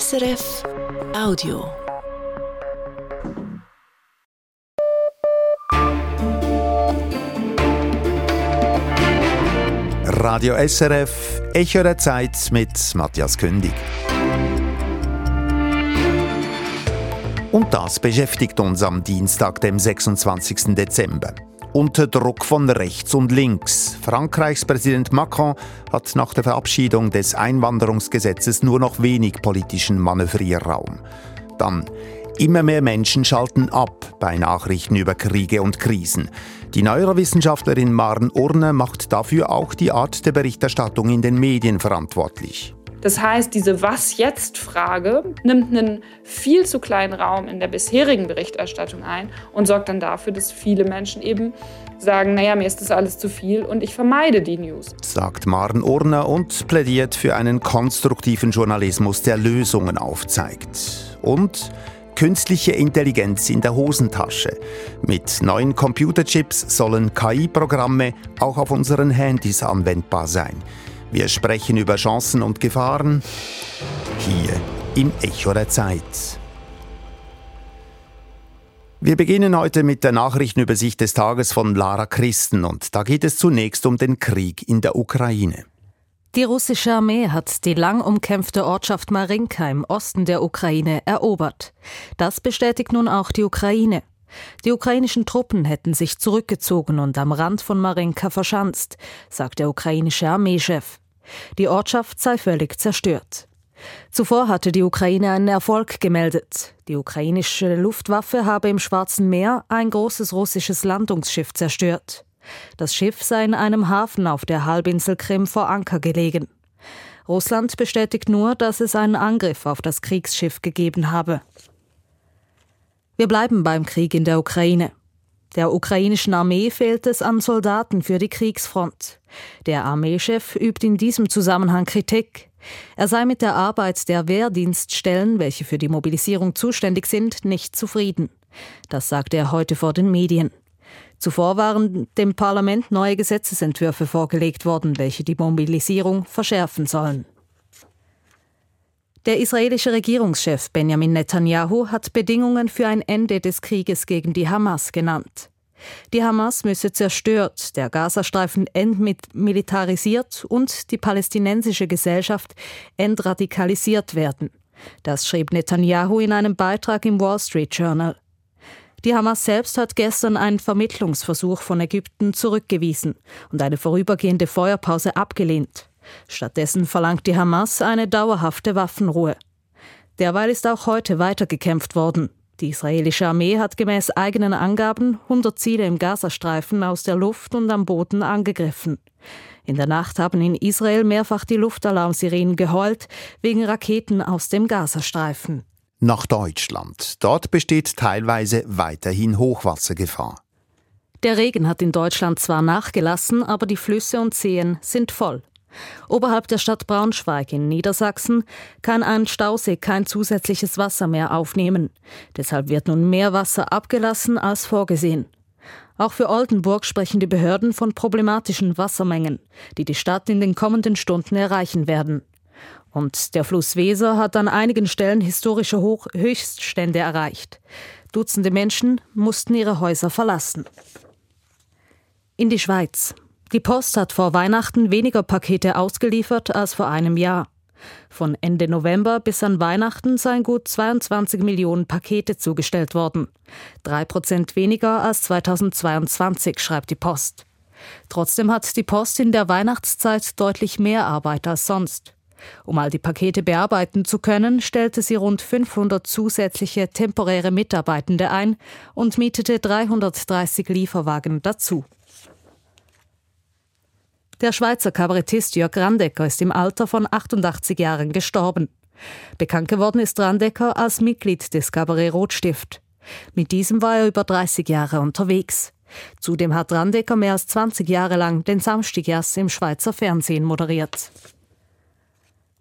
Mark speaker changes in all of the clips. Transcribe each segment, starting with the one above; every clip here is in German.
Speaker 1: SRF Audio.
Speaker 2: Radio SRF, Echo der Zeit mit Matthias Kündig. Und das beschäftigt uns am Dienstag, dem 26. Dezember. Unter Druck von rechts und links. Frankreichs Präsident Macron hat nach der Verabschiedung des Einwanderungsgesetzes nur noch wenig politischen Manövrierraum. Dann Immer mehr Menschen schalten ab bei Nachrichten über Kriege und Krisen. Die Neurowissenschaftlerin Maren Urne macht dafür auch die Art der Berichterstattung in den Medien verantwortlich.
Speaker 3: Das heißt, diese Was-jetzt-Frage nimmt einen viel zu kleinen Raum in der bisherigen Berichterstattung ein und sorgt dann dafür, dass viele Menschen eben sagen, naja, mir ist das alles zu viel und ich vermeide die News.
Speaker 2: Sagt Maren Urner und plädiert für einen konstruktiven Journalismus, der Lösungen aufzeigt. Und künstliche Intelligenz in der Hosentasche. Mit neuen Computerchips sollen KI-Programme auch auf unseren Handys anwendbar sein. Wir sprechen über Chancen und Gefahren hier im Echo der Zeit. Wir beginnen heute mit der Nachrichtenübersicht des Tages von Lara Christen und da geht es zunächst um den Krieg in der Ukraine.
Speaker 4: Die russische Armee hat die lang umkämpfte Ortschaft Marinka im Osten der Ukraine erobert. Das bestätigt nun auch die Ukraine. Die ukrainischen Truppen hätten sich zurückgezogen und am Rand von Marinka verschanzt, sagt der ukrainische Armeechef. Die Ortschaft sei völlig zerstört. Zuvor hatte die Ukraine einen Erfolg gemeldet. Die ukrainische Luftwaffe habe im Schwarzen Meer ein großes russisches Landungsschiff zerstört. Das Schiff sei in einem Hafen auf der Halbinsel Krim vor Anker gelegen. Russland bestätigt nur, dass es einen Angriff auf das Kriegsschiff gegeben habe. Wir bleiben beim Krieg in der Ukraine. Der ukrainischen Armee fehlt es an Soldaten für die Kriegsfront. Der Armeechef übt in diesem Zusammenhang Kritik. Er sei mit der Arbeit der Wehrdienststellen, welche für die Mobilisierung zuständig sind, nicht zufrieden. Das sagte er heute vor den Medien. Zuvor waren dem Parlament neue Gesetzesentwürfe vorgelegt worden, welche die Mobilisierung verschärfen sollen. Der israelische Regierungschef Benjamin Netanyahu hat Bedingungen für ein Ende des Krieges gegen die Hamas genannt. Die Hamas müsse zerstört, der Gazastreifen entmilitarisiert und die palästinensische Gesellschaft entradikalisiert werden. Das schrieb Netanyahu in einem Beitrag im Wall Street Journal. Die Hamas selbst hat gestern einen Vermittlungsversuch von Ägypten zurückgewiesen und eine vorübergehende Feuerpause abgelehnt. Stattdessen verlangt die Hamas eine dauerhafte Waffenruhe. Derweil ist auch heute weitergekämpft worden. Die israelische Armee hat gemäß eigenen Angaben 100 Ziele im Gazastreifen aus der Luft und am Boden angegriffen. In der Nacht haben in Israel mehrfach die Luftalarmsirenen geheult wegen Raketen aus dem Gazastreifen.
Speaker 2: Nach Deutschland. Dort besteht teilweise weiterhin Hochwassergefahr.
Speaker 4: Der Regen hat in Deutschland zwar nachgelassen, aber die Flüsse und Seen sind voll. Oberhalb der Stadt Braunschweig in Niedersachsen kann ein Stausee kein zusätzliches Wasser mehr aufnehmen. Deshalb wird nun mehr Wasser abgelassen als vorgesehen. Auch für Oldenburg sprechen die Behörden von problematischen Wassermengen, die die Stadt in den kommenden Stunden erreichen werden. Und der Fluss Weser hat an einigen Stellen historische Hoch Höchststände erreicht. Dutzende Menschen mussten ihre Häuser verlassen. In die Schweiz. Die Post hat vor Weihnachten weniger Pakete ausgeliefert als vor einem Jahr. Von Ende November bis an Weihnachten seien gut 22 Millionen Pakete zugestellt worden. Drei Prozent weniger als 2022, schreibt die Post. Trotzdem hat die Post in der Weihnachtszeit deutlich mehr Arbeit als sonst. Um all die Pakete bearbeiten zu können, stellte sie rund 500 zusätzliche temporäre Mitarbeitende ein und mietete 330 Lieferwagen dazu. Der Schweizer Kabarettist Jörg Randecker ist im Alter von 88 Jahren gestorben. Bekannt geworden ist Randecker als Mitglied des Kabarett Rotstift. Mit diesem war er über 30 Jahre unterwegs. Zudem hat Randecker mehr als 20 Jahre lang den Samstagjass im Schweizer Fernsehen moderiert.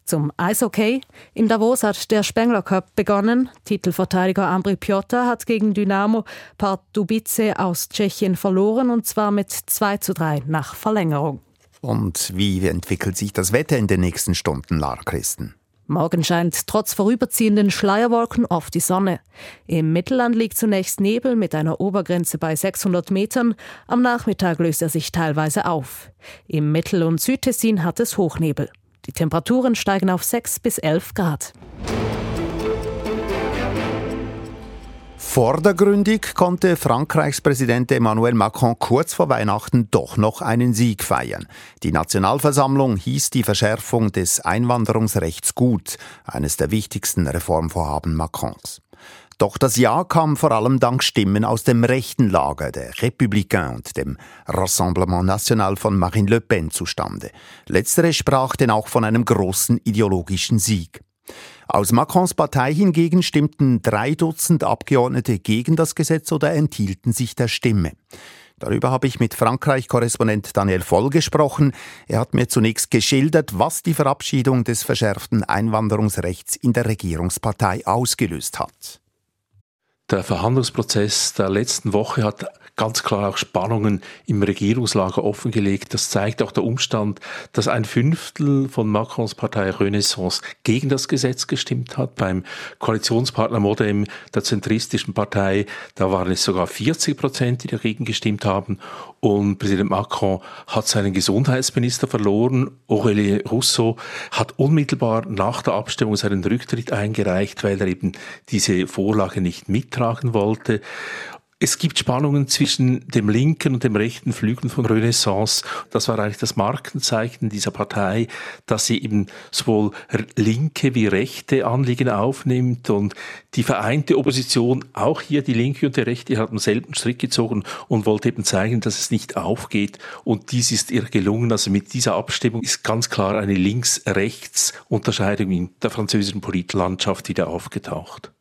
Speaker 4: Zum Eishockey. In Davos hat der Spengler Cup begonnen. Titelverteidiger Ambri Piotr hat gegen Dynamo Pardubice aus Tschechien verloren und zwar mit 2 zu 3 nach Verlängerung.
Speaker 2: Und wie entwickelt sich das Wetter in den nächsten Stunden, Lara Christen?
Speaker 4: Morgen scheint trotz vorüberziehenden Schleierwolken oft die Sonne. Im Mittelland liegt zunächst Nebel mit einer Obergrenze bei 600 Metern. Am Nachmittag löst er sich teilweise auf. Im Mittel- und Südtessin hat es Hochnebel. Die Temperaturen steigen auf 6 bis 11 Grad.
Speaker 2: Vordergründig konnte Frankreichs Präsident Emmanuel Macron kurz vor Weihnachten doch noch einen Sieg feiern. Die Nationalversammlung hieß die Verschärfung des Einwanderungsrechts gut, eines der wichtigsten Reformvorhaben Macrons. Doch das Ja kam vor allem dank Stimmen aus dem rechten Lager der Républicains und dem Rassemblement National von Marine Le Pen zustande. Letztere sprach denn auch von einem großen ideologischen Sieg. Aus Macrons Partei hingegen stimmten drei Dutzend Abgeordnete gegen das Gesetz oder enthielten sich der Stimme. Darüber habe ich mit Frankreich-Korrespondent Daniel Voll gesprochen. Er hat mir zunächst geschildert, was die Verabschiedung des verschärften Einwanderungsrechts in der Regierungspartei ausgelöst hat.
Speaker 5: Der Verhandlungsprozess der letzten Woche hat ganz klar auch Spannungen im Regierungslager offengelegt. Das zeigt auch der Umstand, dass ein Fünftel von Macrons Partei Renaissance gegen das Gesetz gestimmt hat. Beim Koalitionspartner Modem der zentristischen Partei, da waren es sogar 40 Prozent, die dagegen gestimmt haben. Und Präsident Macron hat seinen Gesundheitsminister verloren. Aurélie Rousseau hat unmittelbar nach der Abstimmung seinen Rücktritt eingereicht, weil er eben diese Vorlage nicht mittragen wollte. Es gibt Spannungen zwischen dem linken und dem rechten Flügel von Renaissance. Das war eigentlich das Markenzeichen dieser Partei, dass sie eben sowohl linke wie rechte Anliegen aufnimmt und die vereinte Opposition, auch hier die Linke und die Rechte, hat am selben Strick gezogen und wollte eben zeigen, dass es nicht aufgeht. Und dies ist ihr gelungen. Also mit dieser Abstimmung ist ganz klar eine Links-Rechts-Unterscheidung in der französischen Politlandschaft wieder aufgetaucht.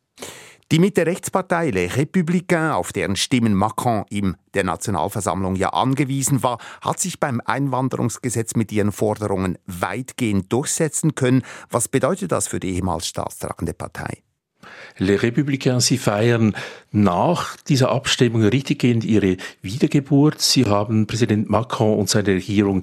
Speaker 2: Die Mitte-Rechtspartei Les Républicains, auf deren Stimmen Macron in der Nationalversammlung ja angewiesen war, hat sich beim Einwanderungsgesetz mit ihren Forderungen weitgehend durchsetzen können. Was bedeutet das für die ehemals staatstragende Partei?
Speaker 5: Les Républicains, sie feiern nach dieser Abstimmung richtiggehend ihre Wiedergeburt. Sie haben Präsident Macron und seine Regierung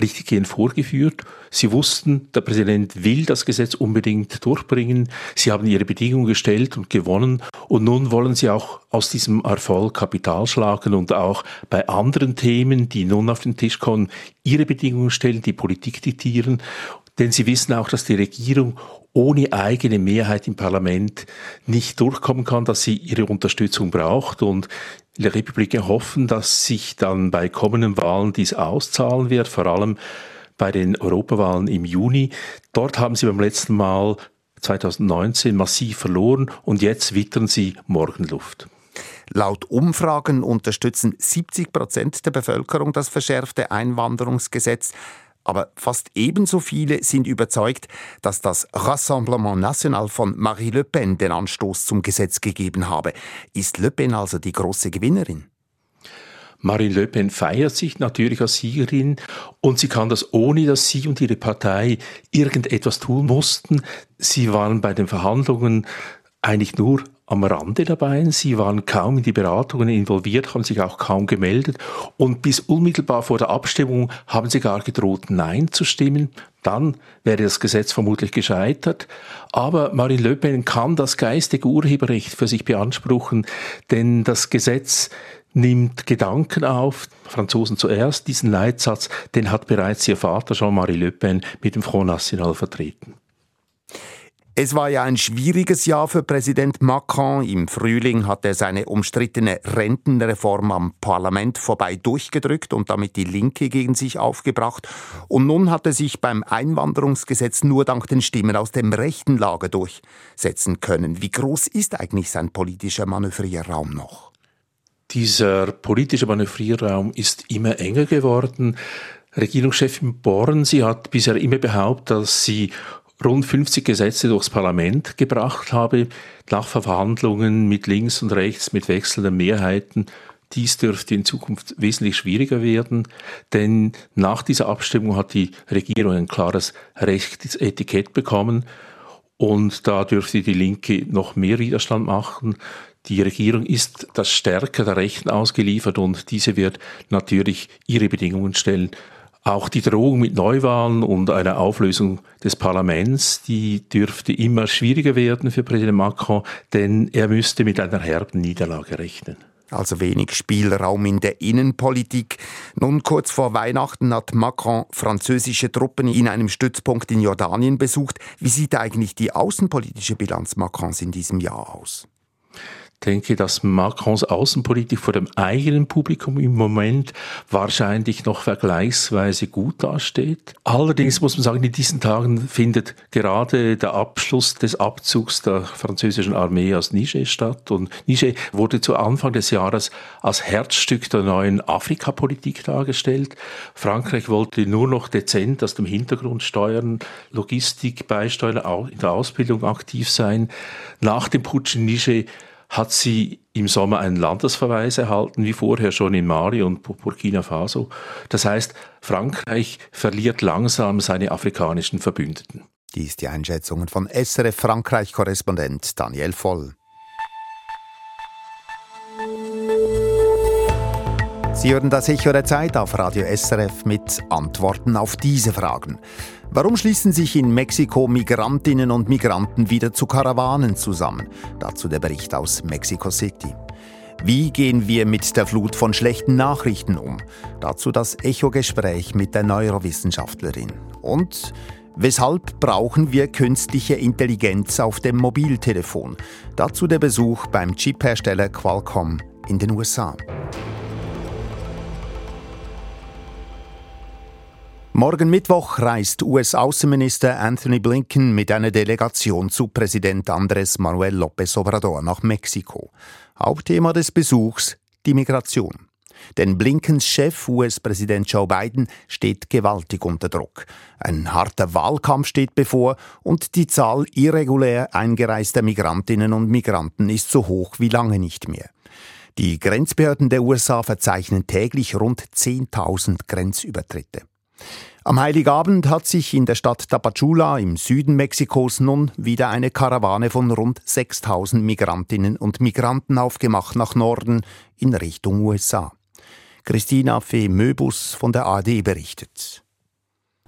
Speaker 5: richtiggehend vorgeführt. Sie wussten, der Präsident will das Gesetz unbedingt durchbringen. Sie haben ihre Bedingungen gestellt und gewonnen. Und nun wollen sie auch aus diesem Erfolg Kapital schlagen und auch bei anderen Themen, die nun auf den Tisch kommen, ihre Bedingungen stellen, die Politik diktieren. Denn sie wissen auch, dass die Regierung ohne eigene Mehrheit im Parlament nicht durchkommen kann, dass sie ihre Unterstützung braucht. Und die Republik hoffen, dass sich dann bei kommenden Wahlen dies auszahlen wird, vor allem bei den Europawahlen im Juni. Dort haben sie beim letzten Mal 2019 massiv verloren und jetzt wittern sie Morgenluft.
Speaker 2: Laut Umfragen unterstützen 70 Prozent der Bevölkerung das verschärfte Einwanderungsgesetz. Aber fast ebenso viele sind überzeugt, dass das Rassemblement National von Marie Le Pen den Anstoß zum Gesetz gegeben habe. Ist Le Pen also die große Gewinnerin?
Speaker 5: Marine Le Pen feiert sich natürlich als Siegerin und sie kann das ohne, dass sie und ihre Partei irgendetwas tun mussten. Sie waren bei den Verhandlungen eigentlich nur am Rande dabei. Sie waren kaum in die Beratungen involviert, haben sich auch kaum gemeldet und bis unmittelbar vor der Abstimmung haben sie gar gedroht, Nein zu stimmen. Dann wäre das Gesetz vermutlich gescheitert. Aber Marine Le Pen kann das geistige Urheberrecht für sich beanspruchen, denn das Gesetz nimmt Gedanken auf, Franzosen zuerst, diesen Leitsatz, den hat bereits ihr Vater Jean-Marie Le Pen mit dem Front National vertreten.
Speaker 2: Es war ja ein schwieriges Jahr für Präsident Macron. Im Frühling hat er seine umstrittene Rentenreform am Parlament vorbei durchgedrückt und damit die Linke gegen sich aufgebracht. Und nun hat er sich beim Einwanderungsgesetz nur dank den Stimmen aus dem rechten Lager durchsetzen können. Wie groß ist eigentlich sein politischer Manövrierraum noch?
Speaker 5: Dieser politische Manövrierraum ist immer enger geworden. Regierungschefin Born, sie hat bisher immer behauptet, dass sie rund 50 Gesetze durchs Parlament gebracht habe, nach Verhandlungen mit links und rechts, mit wechselnden Mehrheiten. Dies dürfte in Zukunft wesentlich schwieriger werden, denn nach dieser Abstimmung hat die Regierung ein klares Rechtsetikett bekommen und da dürfte die Linke noch mehr Widerstand machen. Die Regierung ist das Stärker der Rechten ausgeliefert und diese wird natürlich ihre Bedingungen stellen Auch die Drohung mit Neuwahlen und einer Auflösung des Parlaments, die dürfte immer schwieriger werden für Präsident Macron, denn er müsste mit einer herben Niederlage rechnen
Speaker 2: also wenig Spielraum in der Innenpolitik. Nun kurz vor Weihnachten hat Macron französische Truppen in einem Stützpunkt in Jordanien besucht. Wie sieht eigentlich die außenpolitische Bilanz Macrons in diesem Jahr aus?
Speaker 5: Denke, dass Macrons Außenpolitik vor dem eigenen Publikum im Moment wahrscheinlich noch vergleichsweise gut dasteht. Allerdings muss man sagen, in diesen Tagen findet gerade der Abschluss des Abzugs der französischen Armee aus Niger statt. Und Niger wurde zu Anfang des Jahres als Herzstück der neuen Afrikapolitik dargestellt. Frankreich wollte nur noch dezent aus dem Hintergrund steuern, Logistik beisteuern, in der Ausbildung aktiv sein. Nach dem Putsch in Niger hat sie im Sommer einen Landesverweis erhalten, wie vorher schon in Mali und Burkina Faso. Das heißt, Frankreich verliert langsam seine afrikanischen Verbündeten.
Speaker 2: Dies die Einschätzungen von SRF Frankreich-Korrespondent Daniel Voll. Sie hören das Echo der Zeit auf Radio SRF mit Antworten auf diese Fragen. Warum schließen sich in Mexiko Migrantinnen und Migranten wieder zu Karawanen zusammen? Dazu der Bericht aus Mexico City. Wie gehen wir mit der Flut von schlechten Nachrichten um? Dazu das Echo-Gespräch mit der Neurowissenschaftlerin. Und weshalb brauchen wir künstliche Intelligenz auf dem Mobiltelefon? Dazu der Besuch beim Chip-Hersteller Qualcomm in den USA. Morgen Mittwoch reist US-Außenminister Anthony Blinken mit einer Delegation zu Präsident Andrés Manuel López Obrador nach Mexiko. Hauptthema des Besuchs die Migration. Denn Blinkens Chef, US-Präsident Joe Biden, steht gewaltig unter Druck. Ein harter Wahlkampf steht bevor und die Zahl irregulär eingereister Migrantinnen und Migranten ist so hoch wie lange nicht mehr. Die Grenzbehörden der USA verzeichnen täglich rund 10.000 Grenzübertritte. Am Heiligabend hat sich in der Stadt Tapachula im Süden Mexikos nun wieder eine Karawane von rund 6000 Migrantinnen und Migranten aufgemacht nach Norden in Richtung USA. Christina Fee Möbus von der AD berichtet.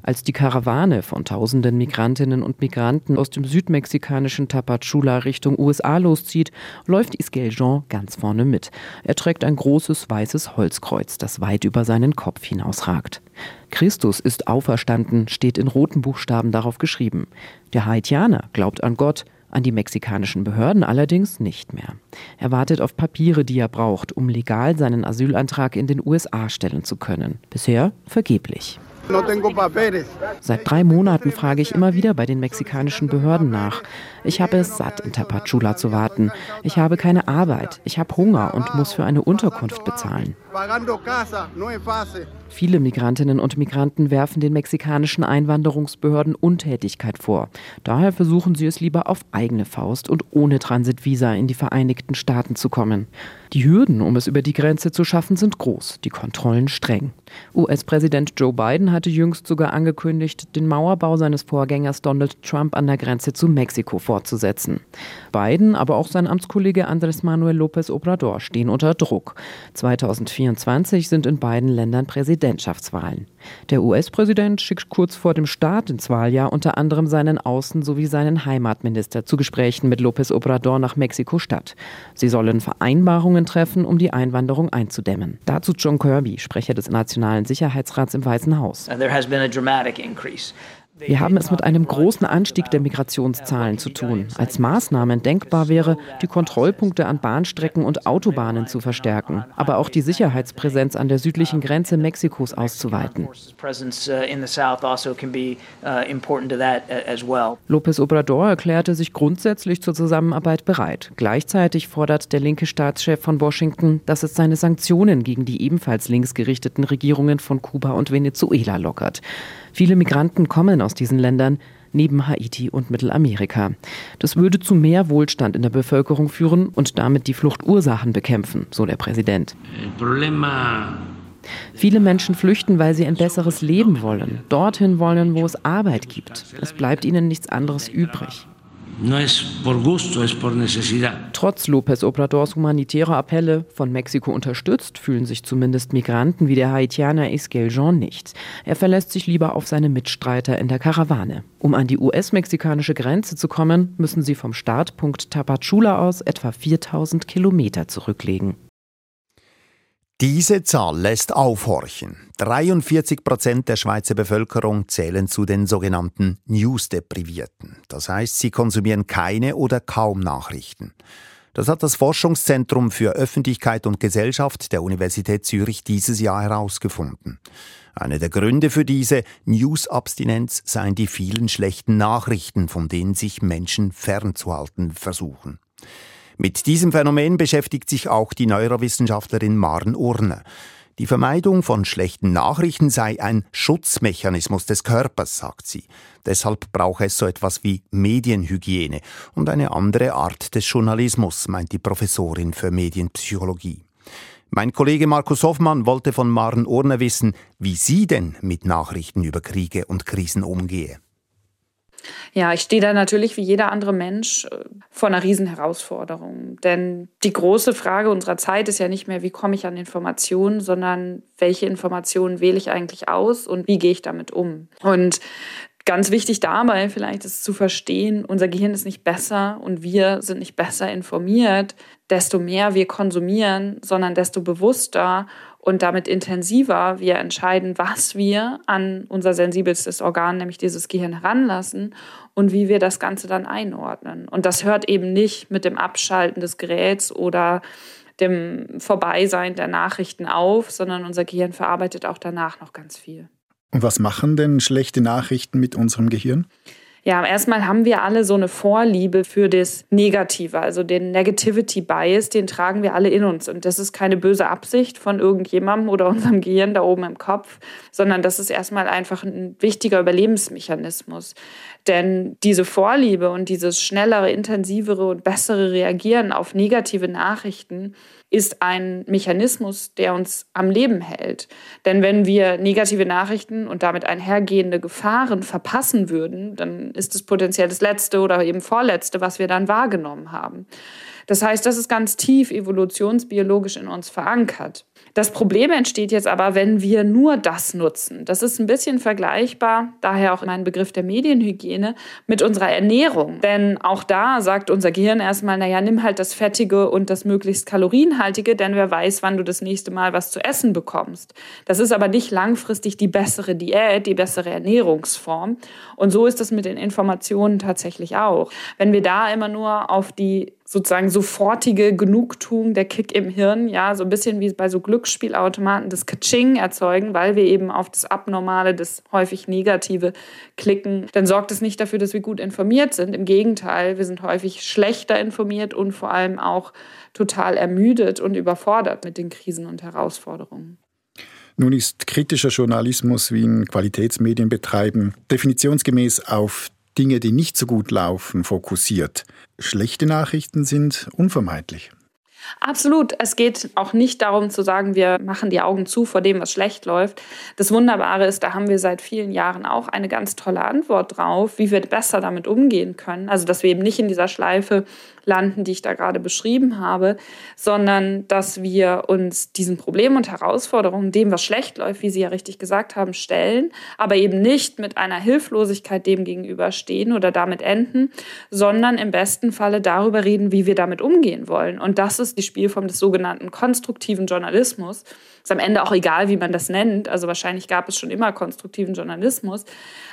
Speaker 6: Als die Karawane von tausenden Migrantinnen und Migranten aus dem südmexikanischen Tapachula Richtung USA loszieht, läuft Iskel Jean ganz vorne mit. Er trägt ein großes weißes Holzkreuz, das weit über seinen Kopf hinausragt. Christus ist auferstanden, steht in roten Buchstaben darauf geschrieben. Der Haitianer glaubt an Gott, an die mexikanischen Behörden allerdings nicht mehr. Er wartet auf Papiere, die er braucht, um legal seinen Asylantrag in den USA stellen zu können. Bisher vergeblich. Seit drei Monaten frage ich immer wieder bei den mexikanischen Behörden nach. Ich habe es satt, in Tapachula zu warten. Ich habe keine Arbeit. Ich habe Hunger und muss für eine Unterkunft bezahlen. Viele Migrantinnen und Migranten werfen den mexikanischen Einwanderungsbehörden Untätigkeit vor. Daher versuchen sie es lieber auf eigene Faust und ohne Transitvisa in die Vereinigten Staaten zu kommen. Die Hürden, um es über die Grenze zu schaffen, sind groß, die Kontrollen streng. US-Präsident Joe Biden hatte jüngst sogar angekündigt, den Mauerbau seines Vorgängers Donald Trump an der Grenze zu Mexiko fortzusetzen. Biden, aber auch sein Amtskollege Andrés Manuel López Obrador stehen unter Druck. 2024 sind in beiden Ländern Präsidentschaftswahlen. Der US-Präsident schickt kurz vor dem Start ins Wahljahr unter anderem seinen Außen- sowie seinen Heimatminister zu Gesprächen mit López Obrador nach Mexiko-Stadt. Sie sollen Vereinbarungen treffen, um die Einwanderung einzudämmen. Dazu John Kirby, Sprecher des Nationalen Sicherheitsrats im Weißen Haus. Wir haben es mit einem großen Anstieg der Migrationszahlen zu tun. Als Maßnahme denkbar wäre, die Kontrollpunkte an Bahnstrecken und Autobahnen zu verstärken, aber auch die Sicherheitspräsenz an der südlichen Grenze Mexikos auszuweiten. López Obrador erklärte sich grundsätzlich zur Zusammenarbeit bereit. Gleichzeitig fordert der linke Staatschef von Washington, dass es seine Sanktionen gegen die ebenfalls linksgerichteten Regierungen von Kuba und Venezuela lockert. Viele Migranten kommen aus diesen Ländern, neben Haiti und Mittelamerika. Das würde zu mehr Wohlstand in der Bevölkerung führen und damit die Fluchtursachen bekämpfen, so der Präsident. Viele Menschen flüchten, weil sie ein besseres Leben wollen, dorthin wollen, wo es Arbeit gibt. Es bleibt ihnen nichts anderes übrig. Trotz López Obradors humanitärer Appelle, von Mexiko unterstützt, fühlen sich zumindest Migranten wie der Haitianer Esquel Jean nicht. Er verlässt sich lieber auf seine Mitstreiter in der Karawane. Um an die US-mexikanische Grenze zu kommen, müssen sie vom Startpunkt Tapachula aus etwa 4000 Kilometer zurücklegen.
Speaker 2: Diese Zahl lässt aufhorchen. 43 Prozent der Schweizer Bevölkerung zählen zu den sogenannten News-Deprivierten. Das heißt, sie konsumieren keine oder kaum Nachrichten. Das hat das Forschungszentrum für Öffentlichkeit und Gesellschaft der Universität Zürich dieses Jahr herausgefunden. Einer der Gründe für diese News-Abstinenz seien die vielen schlechten Nachrichten, von denen sich Menschen fernzuhalten versuchen. Mit diesem Phänomen beschäftigt sich auch die Neurowissenschaftlerin Maren Urne. Die Vermeidung von schlechten Nachrichten sei ein Schutzmechanismus des Körpers, sagt sie. Deshalb brauche es so etwas wie Medienhygiene und eine andere Art des Journalismus, meint die Professorin für Medienpsychologie. Mein Kollege Markus Hoffmann wollte von Maren Urne wissen, wie sie denn mit Nachrichten über Kriege und Krisen umgehe.
Speaker 3: Ja, ich stehe da natürlich wie jeder andere Mensch äh, vor einer Riesenherausforderung. Denn die große Frage unserer Zeit ist ja nicht mehr, wie komme ich an Informationen, sondern welche Informationen wähle ich eigentlich aus und wie gehe ich damit um. Und Ganz wichtig dabei vielleicht ist zu verstehen, unser Gehirn ist nicht besser und wir sind nicht besser informiert, desto mehr wir konsumieren, sondern desto bewusster und damit intensiver wir entscheiden, was wir an unser sensibelstes Organ, nämlich dieses Gehirn, heranlassen und wie wir das Ganze dann einordnen. Und das hört eben nicht mit dem Abschalten des Geräts oder dem Vorbeisein der Nachrichten auf, sondern unser Gehirn verarbeitet auch danach noch ganz viel.
Speaker 7: Und was machen denn schlechte Nachrichten mit unserem Gehirn?
Speaker 3: Ja, erstmal haben wir alle so eine Vorliebe für das Negative, also den Negativity Bias, den tragen wir alle in uns. Und das ist keine böse Absicht von irgendjemandem oder unserem Gehirn da oben im Kopf, sondern das ist erstmal einfach ein wichtiger Überlebensmechanismus. Denn diese Vorliebe und dieses schnellere, intensivere und bessere Reagieren auf negative Nachrichten ist ein Mechanismus, der uns am Leben hält. Denn wenn wir negative Nachrichten und damit einhergehende Gefahren verpassen würden, dann ist es potenziell das letzte oder eben vorletzte, was wir dann wahrgenommen haben. Das heißt, das ist ganz tief evolutionsbiologisch in uns verankert. Das Problem entsteht jetzt aber, wenn wir nur das nutzen. Das ist ein bisschen vergleichbar, daher auch mein Begriff der Medienhygiene, mit unserer Ernährung. Denn auch da sagt unser Gehirn erstmal, naja, nimm halt das Fettige und das möglichst Kalorienhaltige, denn wer weiß, wann du das nächste Mal was zu essen bekommst. Das ist aber nicht langfristig die bessere Diät, die bessere Ernährungsform. Und so ist es mit den Informationen tatsächlich auch. Wenn wir da immer nur auf die sozusagen sofortige Genugtuung, der Kick im Hirn, ja, so ein bisschen wie bei so Glücksspielautomaten das Kaching erzeugen, weil wir eben auf das Abnormale, das häufig Negative klicken, dann sorgt es nicht dafür, dass wir gut informiert sind. Im Gegenteil, wir sind häufig schlechter informiert und vor allem auch total ermüdet und überfordert mit den Krisen und Herausforderungen.
Speaker 7: Nun ist kritischer Journalismus wie ein Qualitätsmedien betreiben definitionsgemäß auf Dinge, die nicht so gut laufen, fokussiert. Schlechte Nachrichten sind unvermeidlich.
Speaker 3: Absolut. Es geht auch nicht darum zu sagen, wir machen die Augen zu vor dem, was schlecht läuft. Das Wunderbare ist, da haben wir seit vielen Jahren auch eine ganz tolle Antwort drauf, wie wir besser damit umgehen können. Also, dass wir eben nicht in dieser Schleife landen, die ich da gerade beschrieben habe, sondern dass wir uns diesen Problemen und Herausforderungen, dem, was schlecht läuft, wie Sie ja richtig gesagt haben, stellen, aber eben nicht mit einer Hilflosigkeit dem gegenüberstehen oder damit enden, sondern im besten Falle darüber reden, wie wir damit umgehen wollen. Und das ist die Spielform des sogenannten konstruktiven Journalismus. Ist am Ende auch egal, wie man das nennt. Also wahrscheinlich gab es schon immer konstruktiven Journalismus.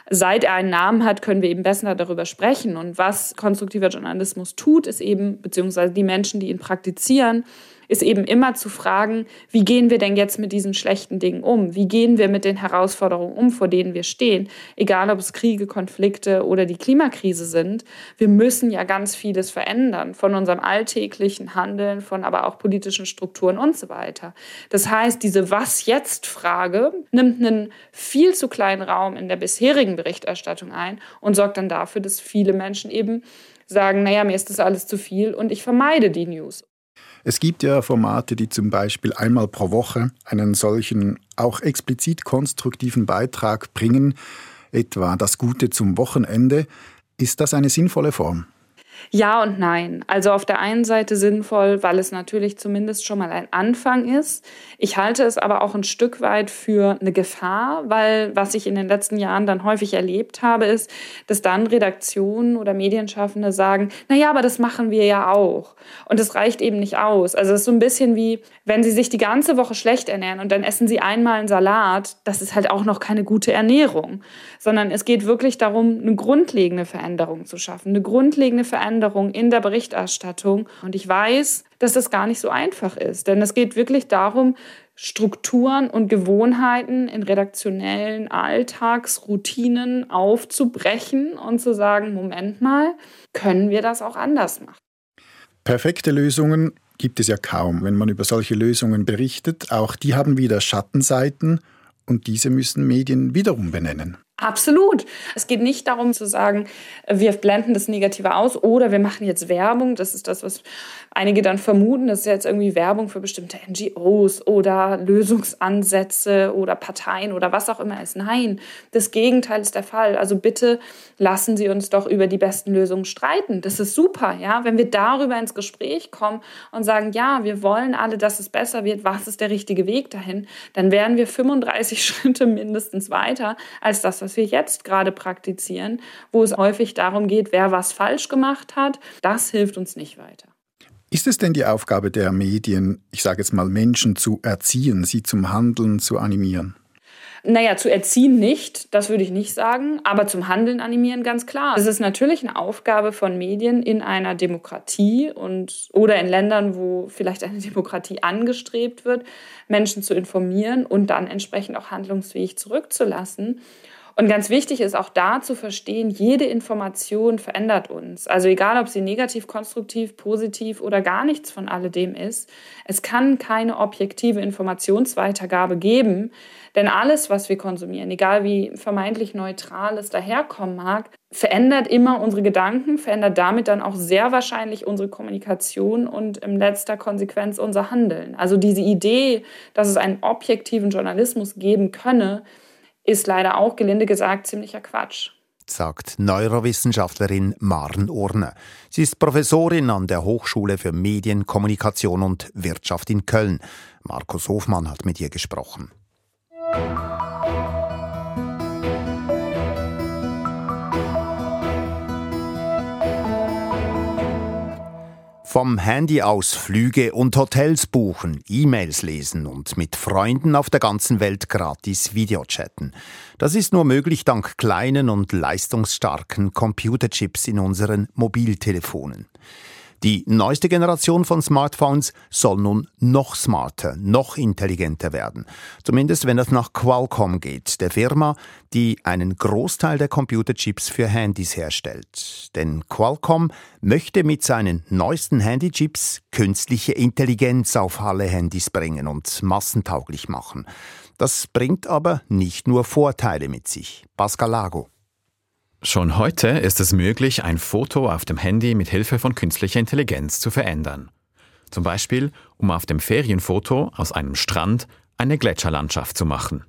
Speaker 3: Seit er einen Namen hat, können wir eben besser darüber sprechen. Und was konstruktiver Journalismus tut, ist eben, beziehungsweise die Menschen, die ihn praktizieren, ist eben immer zu fragen, wie gehen wir denn jetzt mit diesen schlechten Dingen um? Wie gehen wir mit den Herausforderungen um, vor denen wir stehen? Egal, ob es Kriege, Konflikte oder die Klimakrise sind. Wir müssen ja ganz vieles verändern von unserem alltäglichen Handeln, von aber auch politischen Strukturen und so weiter. Das heißt, diese Was-Jetzt-Frage nimmt einen viel zu kleinen Raum in der bisherigen Berichterstattung ein und sorgt dann dafür, dass viele Menschen eben sagen, naja, mir ist das alles zu viel und ich vermeide die News.
Speaker 7: Es gibt ja Formate, die zum Beispiel einmal pro Woche einen solchen auch explizit konstruktiven Beitrag bringen, etwa das Gute zum Wochenende. Ist das eine sinnvolle Form?
Speaker 3: Ja und nein. Also auf der einen Seite sinnvoll, weil es natürlich zumindest schon mal ein Anfang ist. Ich halte es aber auch ein Stück weit für eine Gefahr, weil was ich in den letzten Jahren dann häufig erlebt habe, ist, dass dann Redaktionen oder Medienschaffende sagen, na ja, aber das machen wir ja auch. Und es reicht eben nicht aus. Also es ist so ein bisschen wie, wenn sie sich die ganze Woche schlecht ernähren und dann essen sie einmal einen Salat, das ist halt auch noch keine gute Ernährung, sondern es geht wirklich darum, eine grundlegende Veränderung zu schaffen, eine grundlegende Veränderung Veränderung in der Berichterstattung. Und ich weiß, dass das gar nicht so einfach ist, denn es geht wirklich darum, Strukturen und Gewohnheiten in redaktionellen Alltagsroutinen aufzubrechen und zu sagen, Moment mal, können wir das auch anders machen?
Speaker 7: Perfekte Lösungen gibt es ja kaum, wenn man über solche Lösungen berichtet. Auch die haben wieder Schattenseiten und diese müssen Medien wiederum benennen.
Speaker 3: Absolut. Es geht nicht darum zu sagen, wir blenden das Negative aus oder wir machen jetzt Werbung. Das ist das, was einige dann vermuten. Das ist jetzt irgendwie Werbung für bestimmte NGOs oder Lösungsansätze oder Parteien oder was auch immer ist. Nein, das Gegenteil ist der Fall. Also bitte lassen Sie uns doch über die besten Lösungen streiten. Das ist super, ja. Wenn wir darüber ins Gespräch kommen und sagen, ja, wir wollen alle, dass es besser wird. Was ist der richtige Weg dahin? Dann wären wir 35 Schritte mindestens weiter als das, was was wir jetzt gerade praktizieren, wo es häufig darum geht, wer was falsch gemacht hat, das hilft uns nicht weiter.
Speaker 7: Ist es denn die Aufgabe der Medien, ich sage jetzt mal Menschen zu erziehen, sie zum Handeln zu animieren?
Speaker 3: Naja, zu erziehen nicht, das würde ich nicht sagen, aber zum Handeln animieren ganz klar. Es ist natürlich eine Aufgabe von Medien in einer Demokratie und oder in Ländern, wo vielleicht eine Demokratie angestrebt wird, Menschen zu informieren und dann entsprechend auch handlungsfähig zurückzulassen. Und ganz wichtig ist auch da zu verstehen, jede Information verändert uns. Also egal, ob sie negativ, konstruktiv, positiv oder gar nichts von alledem ist, es kann keine objektive Informationsweitergabe geben, denn alles, was wir konsumieren, egal wie vermeintlich neutral es daherkommen mag, verändert immer unsere Gedanken, verändert damit dann auch sehr wahrscheinlich unsere Kommunikation und in letzter Konsequenz unser Handeln. Also diese Idee, dass es einen objektiven Journalismus geben könne, ist leider auch gelinde gesagt ziemlicher Quatsch
Speaker 2: sagt Neurowissenschaftlerin Maren Urne. Sie ist Professorin an der Hochschule für Medien, Kommunikation und Wirtschaft in Köln. Markus Hofmann hat mit ihr gesprochen. Vom Handy aus Flüge und Hotels buchen, E-Mails lesen und mit Freunden auf der ganzen Welt gratis Videochatten. Das ist nur möglich dank kleinen und leistungsstarken Computerchips in unseren Mobiltelefonen. Die neueste Generation von Smartphones soll nun noch smarter, noch intelligenter werden. Zumindest wenn es nach Qualcomm geht, der Firma, die einen Großteil der Computerchips für Handys herstellt. Denn Qualcomm möchte mit seinen neuesten Handychips künstliche Intelligenz auf alle Handys bringen und massentauglich machen. Das bringt aber nicht nur Vorteile mit sich. Pascal Lago.
Speaker 8: Schon heute ist es möglich, ein Foto auf dem Handy mit Hilfe von künstlicher Intelligenz zu verändern. Zum Beispiel, um auf dem Ferienfoto aus einem Strand eine Gletscherlandschaft zu machen.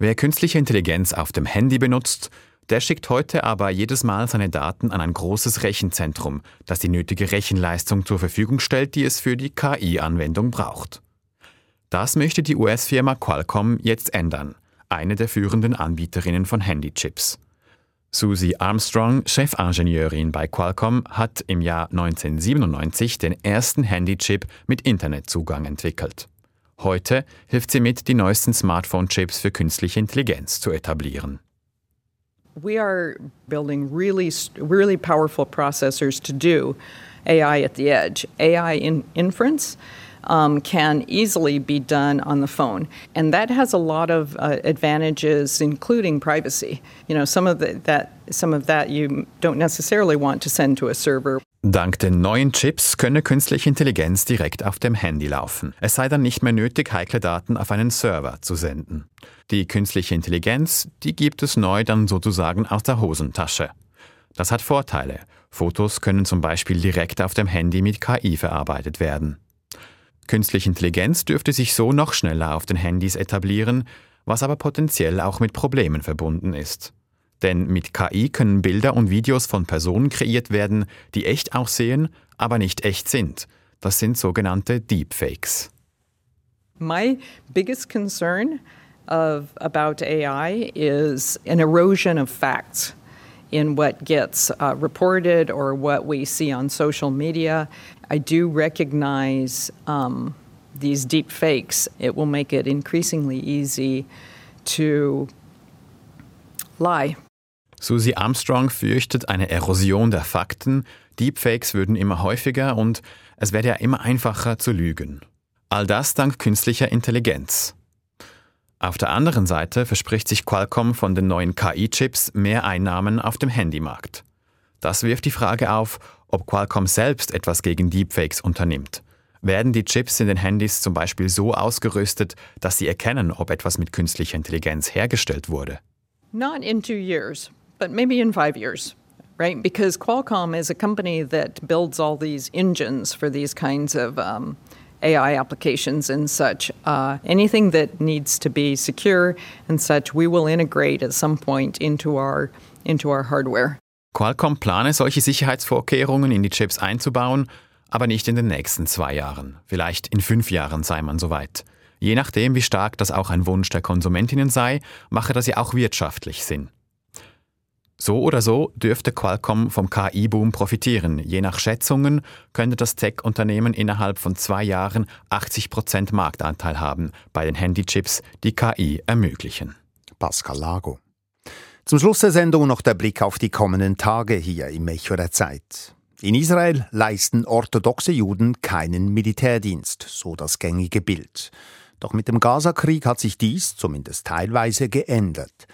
Speaker 8: Wer künstliche Intelligenz auf dem Handy benutzt, der schickt heute aber jedes Mal seine Daten an ein großes Rechenzentrum, das die nötige Rechenleistung zur Verfügung stellt, die es für die KI-Anwendung braucht. Das möchte die US-Firma Qualcomm jetzt ändern, eine der führenden Anbieterinnen von Handychips. Susie Armstrong, Chefingenieurin bei Qualcomm, hat im Jahr 1997 den ersten Handychip mit Internetzugang entwickelt. Heute hilft sie mit, die neuesten Smartphone-Chips für künstliche Intelligenz zu etablieren.
Speaker 9: We are building really, really powerful processors to do AI at the edge, AI in inference. Um, can easily be done on the phone. And that has a lot of uh, advantages, including privacy. You know, some of, the, that, some of that you don't necessarily want to send to a server.
Speaker 8: Dank den neuen Chips könne künstliche Intelligenz direkt auf dem Handy laufen. Es sei dann nicht mehr nötig, heikle Daten auf einen Server zu senden. Die künstliche Intelligenz, die gibt es neu dann sozusagen aus der Hosentasche. Das hat Vorteile. Fotos können zum Beispiel direkt auf dem Handy mit KI verarbeitet werden. Künstliche Intelligenz dürfte sich so noch schneller auf den Handys etablieren, was aber potenziell auch mit Problemen verbunden ist. Denn mit KI können Bilder und Videos von Personen kreiert werden, die echt aussehen, aber nicht echt sind. Das sind sogenannte Deepfakes.
Speaker 9: My biggest concern of about AI is an erosion of facts in what gets uh, reported or what we see on social media. I do recognize um, these deep fakes. It will make it increasingly easy to lie.
Speaker 8: Susie Armstrong fürchtet eine Erosion der Fakten, Deepfakes würden immer häufiger und es werde ja immer einfacher zu lügen. All das dank künstlicher Intelligenz. Auf der anderen Seite verspricht sich Qualcomm von den neuen KI-Chips mehr Einnahmen auf dem Handymarkt. Das wirft die Frage auf, ob Qualcomm selbst etwas gegen Deepfakes unternimmt. Werden die Chips in den Handys zum Beispiel so ausgerüstet, dass sie erkennen, ob etwas mit künstlicher Intelligenz hergestellt wurde?
Speaker 9: Not in two years, but maybe in five years, right? Because Qualcomm is a company that builds all these engines for these kinds of um, AI applications and such. Uh, anything that needs to be secure and such, we will integrate at some point into our into our hardware.
Speaker 8: Qualcomm plane solche Sicherheitsvorkehrungen in die Chips einzubauen, aber nicht in den nächsten zwei Jahren. Vielleicht in fünf Jahren sei man soweit. Je nachdem, wie stark das auch ein Wunsch der Konsumentinnen sei, mache das ja auch wirtschaftlich Sinn. So oder so dürfte Qualcomm vom KI-Boom profitieren. Je nach Schätzungen könnte das Tech-Unternehmen innerhalb von zwei Jahren 80 Prozent Marktanteil haben bei den Handychips, die KI ermöglichen.
Speaker 2: Pascal Lago. Zum Schluss der Sendung noch der Blick auf die kommenden Tage hier im Echo der Zeit. In Israel leisten orthodoxe Juden keinen Militärdienst, so das gängige Bild. Doch mit dem Gazakrieg hat sich dies zumindest teilweise geändert.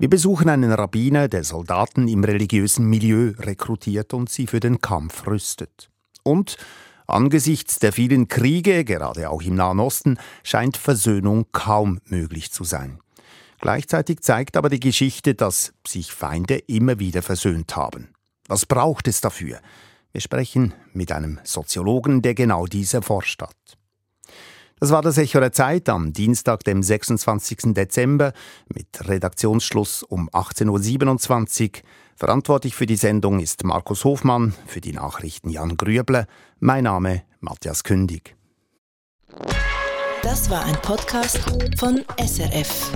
Speaker 2: Wir besuchen einen Rabbiner, der Soldaten im religiösen Milieu rekrutiert und sie für den Kampf rüstet. Und angesichts der vielen Kriege, gerade auch im Nahen Osten, scheint Versöhnung kaum möglich zu sein. Gleichzeitig zeigt aber die Geschichte, dass sich Feinde immer wieder versöhnt haben. Was braucht es dafür? Wir sprechen mit einem Soziologen, der genau dies erforscht hat. Das war das Echo der Zeit am Dienstag, dem 26. Dezember mit Redaktionsschluss um 18.27 Uhr. Verantwortlich für die Sendung ist Markus Hofmann, für die Nachrichten Jan Grüble. Mein Name Matthias Kündig.
Speaker 1: Das war ein Podcast von SRF.